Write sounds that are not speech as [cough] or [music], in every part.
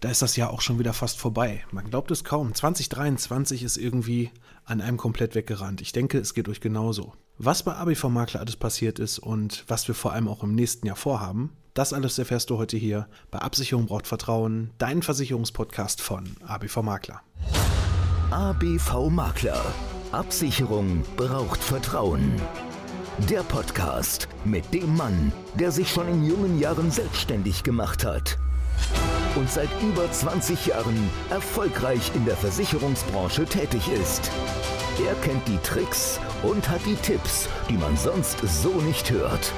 Da ist das Jahr auch schon wieder fast vorbei. Man glaubt es kaum. 2023 ist irgendwie an einem komplett weggerannt. Ich denke, es geht euch genauso. Was bei ABV Makler alles passiert ist und was wir vor allem auch im nächsten Jahr vorhaben, das alles erfährst du heute hier bei Absicherung braucht Vertrauen, dein Versicherungspodcast von ABV Makler. ABV Makler. Absicherung braucht Vertrauen. Der Podcast mit dem Mann, der sich schon in jungen Jahren selbstständig gemacht hat und seit über 20 Jahren erfolgreich in der Versicherungsbranche tätig ist. Er kennt die Tricks und hat die Tipps, die man sonst so nicht hört.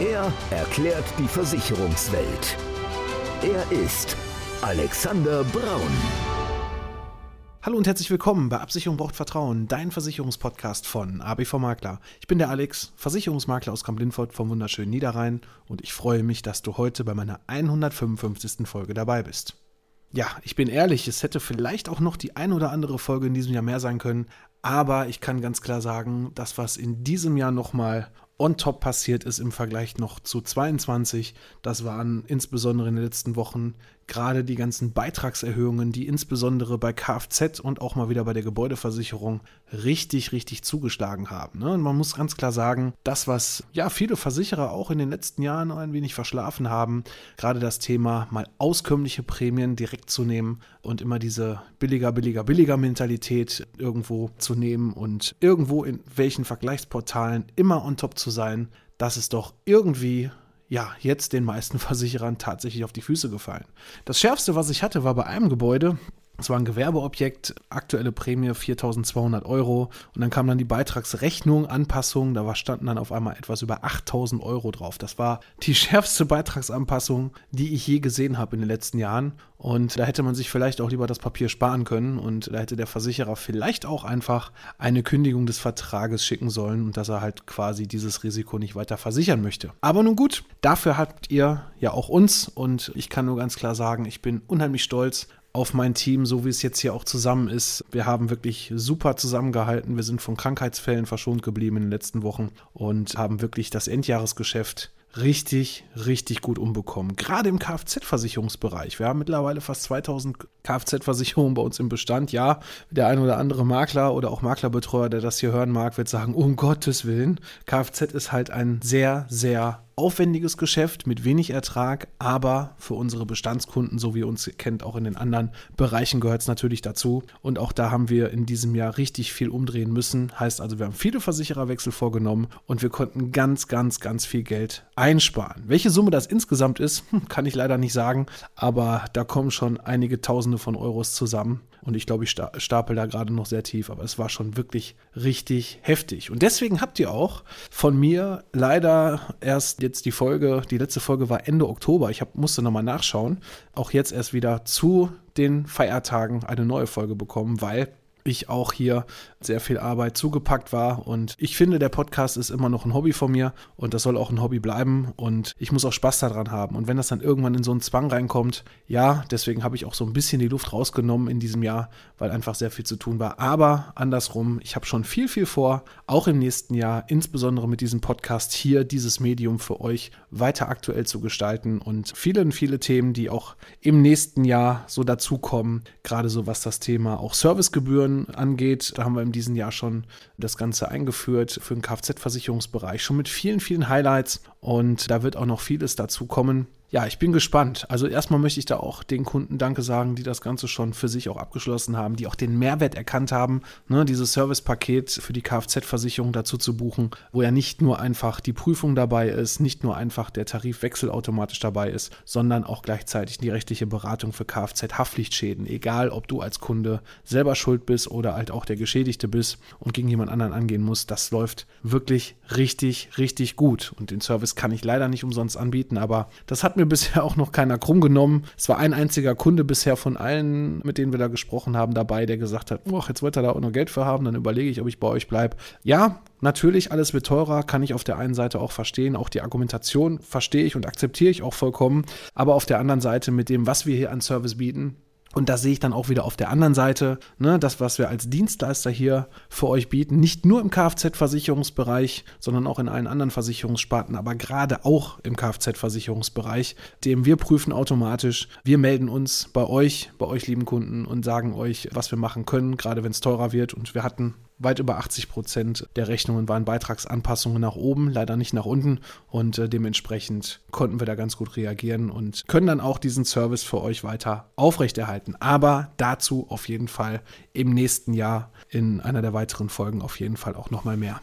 Er erklärt die Versicherungswelt. Er ist Alexander Braun. Hallo und herzlich willkommen bei Absicherung braucht Vertrauen, dein Versicherungspodcast von ABV Makler. Ich bin der Alex, Versicherungsmakler aus Kamp-Lindfort vom wunderschönen Niederrhein und ich freue mich, dass du heute bei meiner 155. Folge dabei bist. Ja, ich bin ehrlich, es hätte vielleicht auch noch die ein oder andere Folge in diesem Jahr mehr sein können, aber ich kann ganz klar sagen, das, was in diesem Jahr nochmal on top passiert ist im Vergleich noch zu 22. Das waren insbesondere in den letzten Wochen gerade die ganzen Beitragserhöhungen, die insbesondere bei Kfz und auch mal wieder bei der Gebäudeversicherung richtig, richtig zugeschlagen haben. Ne? Und man muss ganz klar sagen, das, was ja viele Versicherer auch in den letzten Jahren ein wenig verschlafen haben, gerade das Thema mal auskömmliche Prämien direkt zu nehmen und immer diese billiger, billiger, billiger Mentalität irgendwo zu nehmen und irgendwo in welchen Vergleichsportalen immer on top zu sein, das ist doch irgendwie ja, jetzt den meisten [laughs] Versicherern tatsächlich auf die Füße gefallen. Das Schärfste, was ich hatte, war bei einem Gebäude, es war ein Gewerbeobjekt, aktuelle Prämie 4.200 Euro. Und dann kam dann die Beitragsrechnung, Anpassung, da standen dann auf einmal etwas über 8.000 Euro drauf. Das war die [laughs] schärfste Beitragsanpassung, die ich je gesehen habe in den letzten Jahren. Und da hätte man sich vielleicht auch lieber das Papier sparen können. Und da hätte der Versicherer vielleicht auch einfach eine Kündigung des Vertrages schicken sollen und dass er halt quasi dieses Risiko nicht weiter versichern möchte. Aber nun gut, dafür habt ihr ja auch uns. Und ich kann nur ganz klar sagen, ich bin unheimlich stolz auf mein Team, so wie es jetzt hier auch zusammen ist. Wir haben wirklich super zusammengehalten. Wir sind von Krankheitsfällen verschont geblieben in den letzten Wochen und haben wirklich das Endjahresgeschäft richtig, richtig gut umbekommen. Gerade im Kfz-Versicherungsbereich. Wir haben mittlerweile fast 2000 Kfz-Versicherungen bei uns im Bestand. Ja, der ein oder andere Makler oder auch Maklerbetreuer, der das hier hören mag, wird sagen, um Gottes Willen, Kfz ist halt ein sehr, sehr aufwendiges Geschäft mit wenig Ertrag, aber für unsere Bestandskunden, so wie ihr uns kennt, auch in den anderen Bereichen gehört es natürlich dazu. Und auch da haben wir in diesem Jahr richtig viel umdrehen müssen. Heißt also, wir haben viele Versichererwechsel vorgenommen und wir konnten ganz, ganz, ganz viel Geld einsparen. Welche Summe das insgesamt ist, [laughs] kann ich leider nicht sagen, aber da kommen schon einige Tausende von Euros zusammen. Und ich glaube, ich stapel da gerade noch sehr tief, aber es war schon wirklich richtig heftig. Und deswegen habt ihr auch von mir leider erst jetzt die Folge, die letzte Folge war Ende Oktober. Ich hab, musste nochmal nachschauen. Auch jetzt erst wieder zu den Feiertagen eine neue Folge bekommen, weil ich auch hier sehr viel Arbeit zugepackt war. Und ich finde, der Podcast ist immer noch ein Hobby von mir und das soll auch ein Hobby bleiben. Und ich muss auch Spaß daran haben. Und wenn das dann irgendwann in so einen Zwang reinkommt, ja, deswegen habe ich auch so ein bisschen die Luft rausgenommen in diesem Jahr, weil einfach sehr viel zu tun war. Aber andersrum, ich habe schon viel, viel vor, auch im nächsten Jahr, insbesondere mit diesem Podcast hier, dieses Medium für euch weiter aktuell zu gestalten und viele, viele Themen, die auch im nächsten Jahr so dazukommen, gerade so was das Thema auch Servicegebühren angeht. Da haben wir in diesem Jahr schon das Ganze eingeführt für den Kfz-Versicherungsbereich, schon mit vielen, vielen Highlights. Und da wird auch noch vieles dazu kommen. Ja, ich bin gespannt. Also erstmal möchte ich da auch den Kunden Danke sagen, die das Ganze schon für sich auch abgeschlossen haben, die auch den Mehrwert erkannt haben, ne, dieses Servicepaket für die Kfz-Versicherung dazu zu buchen, wo ja nicht nur einfach die Prüfung dabei ist, nicht nur einfach der Tarifwechsel automatisch dabei ist, sondern auch gleichzeitig die rechtliche Beratung für Kfz-Haftpflichtschäden. Egal, ob du als Kunde selber schuld bist oder halt auch der Geschädigte bist und gegen jemand anderen angehen musst, das läuft wirklich richtig, richtig gut. Und den Service kann ich leider nicht umsonst anbieten, aber das hat mir mir bisher auch noch keiner krumm genommen. Es war ein einziger Kunde bisher von allen, mit denen wir da gesprochen haben, dabei, der gesagt hat, oh, jetzt wollte er da auch noch Geld für haben, dann überlege ich, ob ich bei euch bleibe. Ja, natürlich, alles wird teurer, kann ich auf der einen Seite auch verstehen. Auch die Argumentation verstehe ich und akzeptiere ich auch vollkommen. Aber auf der anderen Seite mit dem, was wir hier an Service bieten, und da sehe ich dann auch wieder auf der anderen Seite, ne, das, was wir als Dienstleister hier für euch bieten, nicht nur im Kfz-Versicherungsbereich, sondern auch in allen anderen Versicherungssparten, aber gerade auch im Kfz-Versicherungsbereich, dem wir prüfen automatisch. Wir melden uns bei euch, bei euch lieben Kunden und sagen euch, was wir machen können, gerade wenn es teurer wird. Und wir hatten weit über 80 Prozent der Rechnungen waren Beitragsanpassungen nach oben, leider nicht nach unten. Und äh, dementsprechend konnten wir da ganz gut reagieren und können dann auch diesen Service für euch weiter aufrechterhalten. Aber dazu auf jeden Fall im nächsten Jahr in einer der weiteren Folgen auf jeden Fall auch nochmal mehr.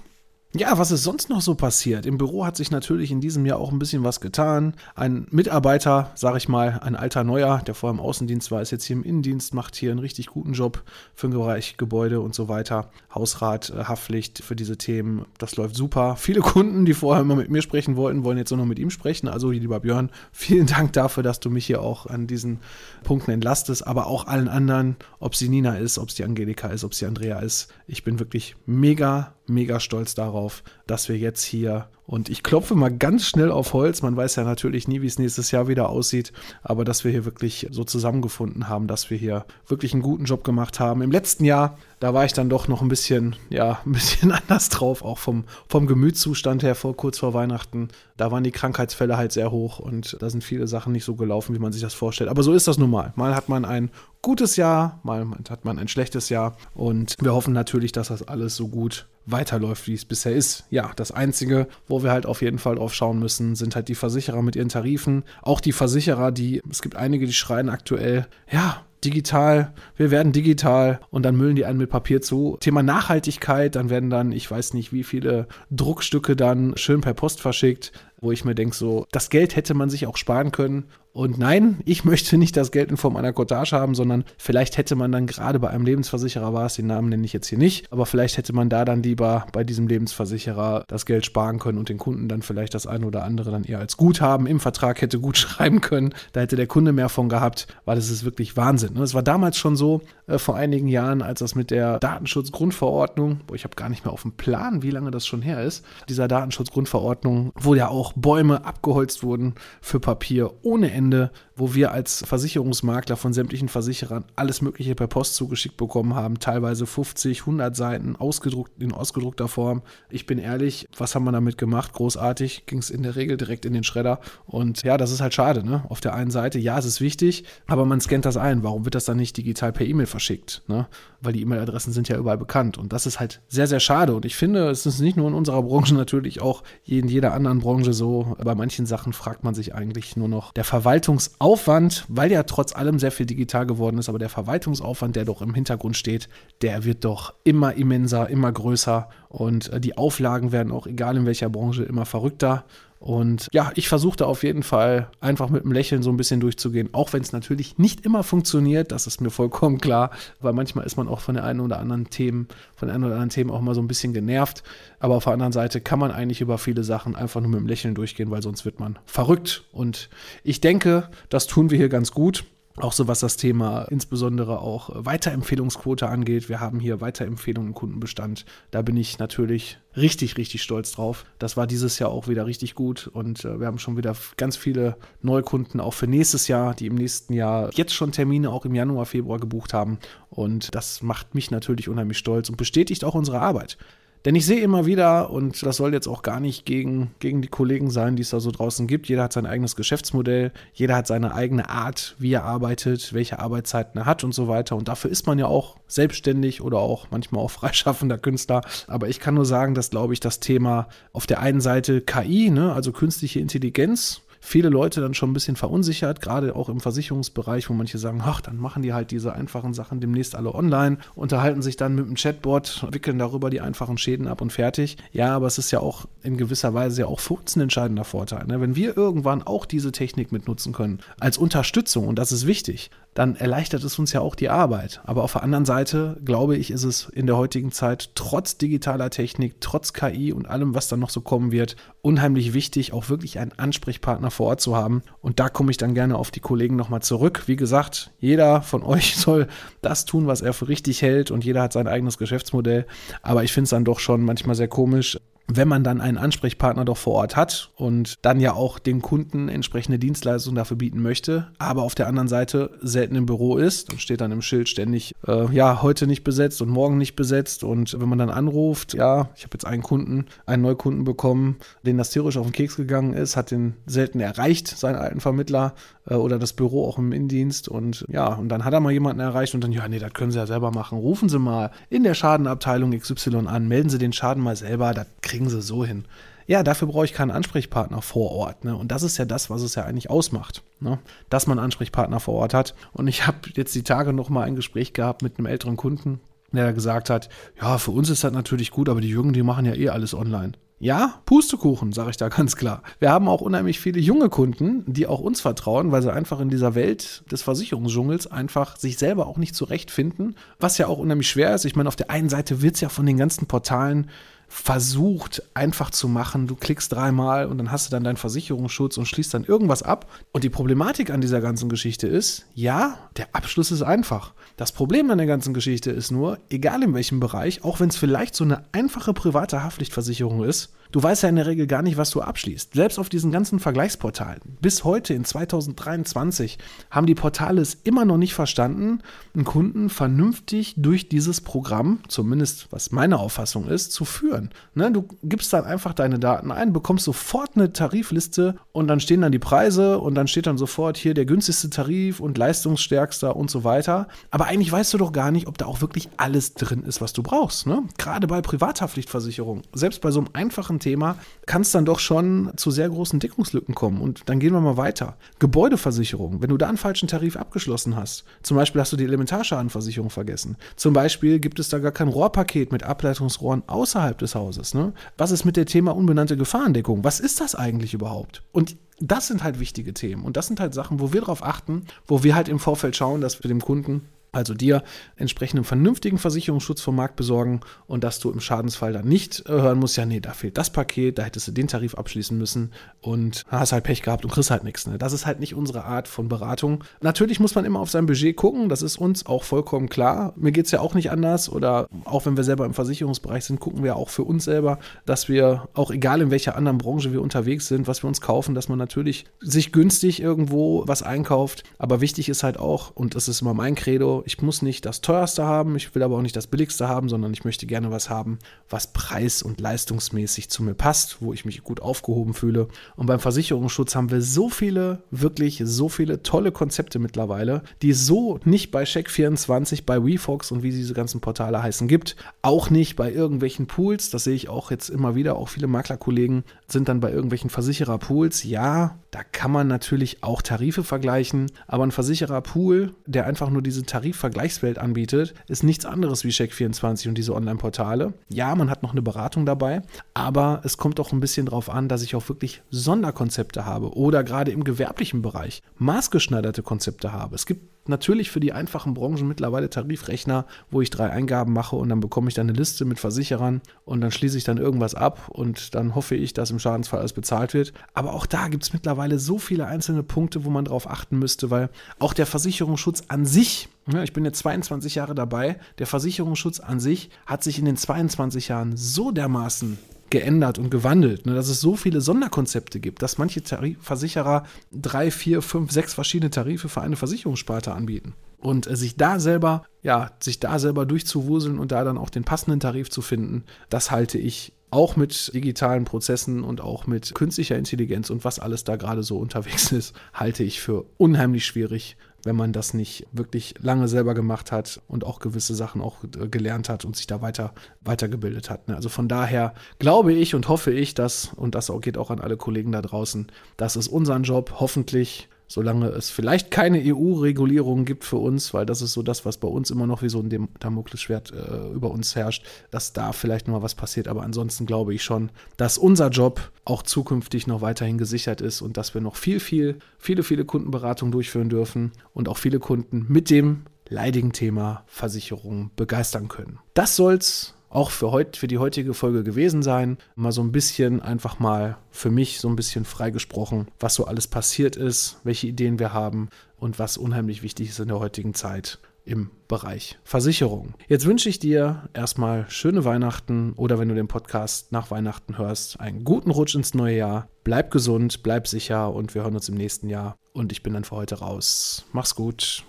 Ja, was ist sonst noch so passiert? Im Büro hat sich natürlich in diesem Jahr auch ein bisschen was getan. Ein Mitarbeiter, sag ich mal, ein alter Neuer, der vorher im Außendienst war, ist jetzt hier im Innendienst, macht hier einen richtig guten Job für den Bereich Gebäude und so weiter. Hausrat, äh, Haftpflicht für diese Themen, das läuft super. Viele Kunden, die vorher immer mit mir sprechen wollten, wollen jetzt nur noch mit ihm sprechen. Also, lieber Björn, [laughs] vielen Dank dafür, dass du mich hier auch an diesen Punkten entlastest, aber auch allen anderen, ob sie Nina ist, ob es die Angelika ist, ob sie Andrea ist. Ich bin wirklich mega, mega stolz darauf, dass wir jetzt hier und ich klopfe mal ganz schnell auf Holz. Man weiß ja natürlich nie, wie es nächstes Jahr wieder aussieht, aber dass wir hier wirklich so zusammengefunden haben, dass wir hier wirklich einen guten Job gemacht haben. Im letzten Jahr, da war ich dann doch noch ein bisschen, ja, [laughs] ein bisschen anders drauf, auch vom, vom Gemütszustand her vor kurz vor Weihnachten. Da waren die Krankheitsfälle halt sehr hoch und da sind viele Sachen nicht so gelaufen, wie man sich das vorstellt. Aber so ist das nun mal. Mal hat man ein gutes Jahr, mal hat man ein schlechtes Jahr und wir hoffen natürlich, dass das alles so gut weiterläuft, wie es bisher ist. Ja, das Einzige, wo wir halt auf jeden Fall drauf schauen müssen, sind halt die Versicherer mit ihren Tarifen. Auch die Versicherer, die, es gibt einige, die schreien aktuell, ja, digital, wir werden digital und dann müllen die einen mit Papier zu. Thema Nachhaltigkeit, dann werden dann, ich weiß nicht, wie viele Druckstücke dann schön per Post verschickt, wo ich mir denke, so, das Geld hätte man sich auch sparen können und nein, ich möchte nicht das Geld in Form einer Cottage haben, sondern vielleicht hätte man dann gerade bei einem Lebensversicherer war es, den Namen nenne ich jetzt hier nicht, aber vielleicht hätte man da dann lieber bei diesem Lebensversicherer das Geld sparen können und den Kunden dann vielleicht das eine oder andere dann eher als Guthaben im Vertrag hätte gut [laughs] schreiben können. Da hätte der Kunde mehr von gehabt, weil das ist wirklich Wahnsinn. Es war damals schon so, äh, vor einigen Jahren, als das mit der Datenschutzgrundverordnung, wo ich habe gar nicht mehr auf dem Plan, wie lange das schon her ist, dieser Datenschutzgrundverordnung, wo ja auch Bäume abgeholzt wurden für Papier ohne Ende Ende, wo wir als Versicherungsmakler von sämtlichen Versicherern alles Mögliche per Post zugeschickt bekommen haben, teilweise 50, 100 Seiten ausgedruckt, in ausgedruckter Form. Ich bin ehrlich, was haben wir damit gemacht? Großartig, ging es in der Regel direkt in den Schredder. Und ja, das ist halt schade. Ne? Auf der einen Seite, ja, es ist wichtig, aber man scannt das ein. Warum wird das dann nicht digital per E-Mail verschickt? Ne? Weil die E-Mail-Adressen sind ja überall bekannt. Und das ist halt sehr, sehr schade. Und ich finde, es ist nicht nur in unserer Branche, [laughs] natürlich auch in jeder anderen Branche so. Bei manchen Sachen fragt man sich eigentlich nur noch, der Verwaltung Verwaltungsaufwand, weil ja trotz allem sehr viel digital geworden ist, aber der Verwaltungsaufwand, der doch im Hintergrund steht, der wird doch immer immenser, immer größer und äh, die Auflagen werden auch, egal in welcher Branche, immer verrückter. Und ja, ich versuchte auf jeden Fall einfach mit einem Lächeln so ein bisschen durchzugehen, auch wenn es natürlich nicht immer funktioniert, das ist mir vollkommen klar, weil manchmal ist man auch von der einen oder anderen Themen, von den einen oder anderen Themen auch mal so ein bisschen genervt. Aber auf der anderen Seite kann man eigentlich über viele Sachen einfach nur mit einem Lächeln durchgehen, weil sonst wird man verrückt. Und ich denke, das tun wir hier ganz gut. Auch so was das Thema insbesondere auch Weiterempfehlungsquote angeht. Wir haben hier Weiterempfehlungen im Kundenbestand. Da bin ich natürlich richtig, richtig stolz drauf. Das war dieses Jahr auch wieder richtig gut und äh, wir haben schon wieder ganz viele Neukunden auch für nächstes Jahr, die im nächsten Jahr jetzt schon Termine auch im Januar, Februar gebucht haben. Und das macht mich natürlich unheimlich stolz und bestätigt auch unsere Arbeit. Denn ich sehe immer wieder, und das soll jetzt auch gar nicht gegen, gegen die Kollegen sein, die es da so draußen gibt, jeder hat sein eigenes Geschäftsmodell, jeder hat seine eigene Art, wie er arbeitet, welche Arbeitszeiten er hat und so weiter. Und dafür ist man ja auch selbstständig oder auch manchmal auch [laughs] freischaffender Künstler. Aber ich kann nur sagen, dass, glaube ich, das Thema auf der einen Seite KI, ne, also künstliche Intelligenz, viele Leute dann schon ein bisschen verunsichert, gerade auch im Versicherungsbereich, wo manche sagen, ach, dann machen die halt diese einfachen Sachen demnächst alle online, unterhalten sich dann mit dem Chatbot, wickeln darüber die einfachen Schäden ab und fertig. Ja, aber es ist ja auch in gewisser Weise ja auch für uns ein entscheidender Vorteil. Ne? Wenn wir irgendwann auch diese Technik mitnutzen können, als Unterstützung, und das ist wichtig, dann erleichtert es uns ja auch die Arbeit. Aber auf der anderen Seite, glaube ich, ist es in der heutigen Zeit trotz digitaler Technik, trotz KI und allem, was dann noch so kommen wird, unheimlich wichtig, auch wirklich einen Ansprechpartner vor Ort zu haben. Und da komme ich dann gerne auf die Kollegen nochmal zurück. Wie gesagt, jeder von euch [laughs] soll das tun, was er für richtig hält und jeder hat sein eigenes Geschäftsmodell. Aber ich finde es dann doch schon manchmal sehr komisch, wenn man dann einen Ansprechpartner doch vor Ort hat und dann ja auch den Kunden entsprechende Dienstleistungen dafür bieten möchte, aber auf der anderen Seite selten im Büro ist, dann steht dann im Schild ständig, äh, ja, heute nicht besetzt und morgen nicht besetzt. Und wenn man dann anruft, ja, ich habe jetzt einen Kunden, einen Neukunden bekommen, den das tierisch auf den Keks gegangen ist, hat den selten erreicht, seinen alten Vermittler oder das Büro auch im Innendienst und ja, und dann hat er mal jemanden erreicht und dann, ja, nee, das können Sie ja selber machen, rufen Sie mal in der Schadenabteilung XY an, melden Sie den Schaden mal selber, das kriegen sie so hin. Ja, dafür brauche ich keinen Ansprechpartner vor Ort. Ne? Und das ist ja das, was es ja eigentlich ausmacht, ne? dass man Ansprechpartner vor Ort hat. Und ich habe jetzt die Tage noch mal ein Gespräch gehabt mit einem älteren Kunden, der gesagt hat, ja, für uns ist das natürlich gut, aber die Jungen, die machen ja eh alles online. Ja, Pustekuchen, sage ich da ganz klar. Wir haben auch unheimlich viele junge Kunden, die auch uns vertrauen, weil sie einfach in dieser Welt des Versicherungsdschungels einfach sich selber auch nicht zurechtfinden, was ja auch unheimlich schwer ist. Ich meine, auf der einen Seite wird es ja von den ganzen Portalen versucht einfach zu machen. Du klickst dreimal und dann hast du dann deinen Versicherungsschutz und schließt dann irgendwas ab. Und die Problematik an dieser ganzen Geschichte ist, ja, der Abschluss ist einfach. Das Problem an der ganzen Geschichte ist nur, egal in welchem Bereich, auch wenn es vielleicht so eine einfache private Haftpflichtversicherung ist, Du weißt ja in der Regel gar nicht, was du abschließt. Selbst auf diesen ganzen Vergleichsportalen. Bis heute in 2023 haben die Portale es immer noch nicht verstanden, einen Kunden vernünftig durch dieses Programm, zumindest was meine Auffassung ist, zu führen. Ne, du gibst dann einfach deine Daten ein, bekommst sofort eine Tarifliste und dann stehen dann die Preise und dann steht dann sofort hier der günstigste Tarif und leistungsstärkster und so weiter. Aber eigentlich weißt du doch gar nicht, ob da auch wirklich alles drin ist, was du brauchst. Ne? Gerade bei Privathaftpflichtversicherung, selbst bei so einem einfachen Thema, kann es dann doch schon zu sehr großen Deckungslücken kommen. Und dann gehen wir mal weiter. Gebäudeversicherung, wenn du da einen falschen Tarif abgeschlossen hast, zum Beispiel hast du die Elementarschadenversicherung vergessen. Zum Beispiel gibt es da gar kein Rohrpaket mit Ableitungsrohren außerhalb des Hauses. Ne? Was ist mit dem Thema unbenannte Gefahrendeckung? Was ist das eigentlich überhaupt? Und das sind halt wichtige Themen. Und das sind halt Sachen, wo wir darauf achten, wo wir halt im Vorfeld schauen, dass wir dem Kunden also dir entsprechenden vernünftigen Versicherungsschutz vom Markt besorgen und dass du im Schadensfall dann nicht äh, hören musst, ja, nee, da fehlt das Paket, da hättest du den Tarif abschließen müssen und hast halt Pech gehabt und kriegst halt nichts. Ne? Das ist halt nicht unsere Art von Beratung. Natürlich muss man immer auf sein Budget gucken, das ist uns auch vollkommen klar. Mir geht es ja auch nicht anders oder auch wenn wir selber im Versicherungsbereich sind, gucken wir auch für uns selber, dass wir auch egal in welcher anderen Branche wir unterwegs sind, was wir uns kaufen, dass man natürlich sich günstig irgendwo was einkauft. Aber wichtig ist halt auch, und das ist immer mein Credo, ich muss nicht das teuerste haben, ich will aber auch nicht das billigste haben, sondern ich möchte gerne was haben, was preis- und leistungsmäßig zu mir passt, wo ich mich gut aufgehoben fühle. Und beim Versicherungsschutz haben wir so viele, wirklich so viele tolle Konzepte mittlerweile, die es so nicht bei Check24, bei WeFox und wie diese ganzen Portale heißen gibt, auch nicht bei irgendwelchen Pools, das sehe ich auch jetzt immer wieder, auch viele Maklerkollegen sind dann bei irgendwelchen Versichererpools. Ja, da kann man natürlich auch Tarife vergleichen, aber ein Versichererpool, der einfach nur diese Tarifvergleichswelt anbietet, ist nichts anderes wie Check24 und diese Online-Portale. Ja, man hat noch eine Beratung dabei, aber es kommt auch ein bisschen darauf an, dass ich auch wirklich Sonderkonzepte habe oder gerade im gewerblichen Bereich maßgeschneiderte Konzepte habe. Es gibt natürlich für die einfachen Branchen mittlerweile Tarifrechner, wo ich drei Eingaben mache und dann bekomme ich dann eine Liste mit Versicherern und dann schließe ich dann irgendwas ab und dann hoffe ich, dass im Schadensfall alles bezahlt wird. Aber auch da gibt es mittlerweile so viele einzelne Punkte, wo man drauf achten müsste, weil auch der Versicherungsschutz an sich ja, ich bin jetzt 22 Jahre dabei. Der Versicherungsschutz an sich hat sich in den 22 Jahren so dermaßen geändert und gewandelt, ne, dass es so viele Sonderkonzepte gibt, dass manche Tarif Versicherer drei, vier, fünf, sechs verschiedene Tarife für eine Versicherungssparte anbieten. Und äh, sich da selber, ja, sich da selber durchzuwuseln und da dann auch den passenden Tarif zu finden, das halte ich auch mit digitalen Prozessen und auch mit künstlicher Intelligenz und was alles da gerade so unterwegs [laughs] ist, halte ich für unheimlich schwierig wenn man das nicht wirklich lange selber gemacht hat und auch gewisse Sachen auch äh, gelernt hat und sich da weiter weitergebildet hat. Ne? Also von daher glaube ich und hoffe ich, dass, und das geht auch an alle Kollegen da draußen, das ist unser Job, hoffentlich solange es vielleicht keine EU-Regulierung gibt für uns, weil das ist so das, was bei uns immer noch wie so ein Damoklesschwert äh, über uns herrscht, dass da vielleicht noch mal was passiert. Aber ansonsten glaube ich schon, dass unser Job auch zukünftig noch weiterhin gesichert ist und dass wir noch viel, viel, viele, viele Kundenberatungen durchführen dürfen und auch viele Kunden mit dem leidigen Thema Versicherung begeistern können. Das soll's auch für, heut, für die heutige Folge gewesen sein. Mal so ein bisschen einfach mal für mich so ein bisschen freigesprochen, was so alles passiert ist, welche Ideen wir haben und was unheimlich wichtig ist in der heutigen Zeit im Bereich Versicherung. Jetzt wünsche ich dir erstmal schöne Weihnachten oder wenn du den Podcast nach Weihnachten hörst, einen guten Rutsch ins neue Jahr. Bleib gesund, bleib sicher und wir hören uns im nächsten Jahr. Und ich bin dann für heute raus. Mach's gut.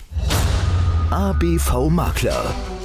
ABV Makler.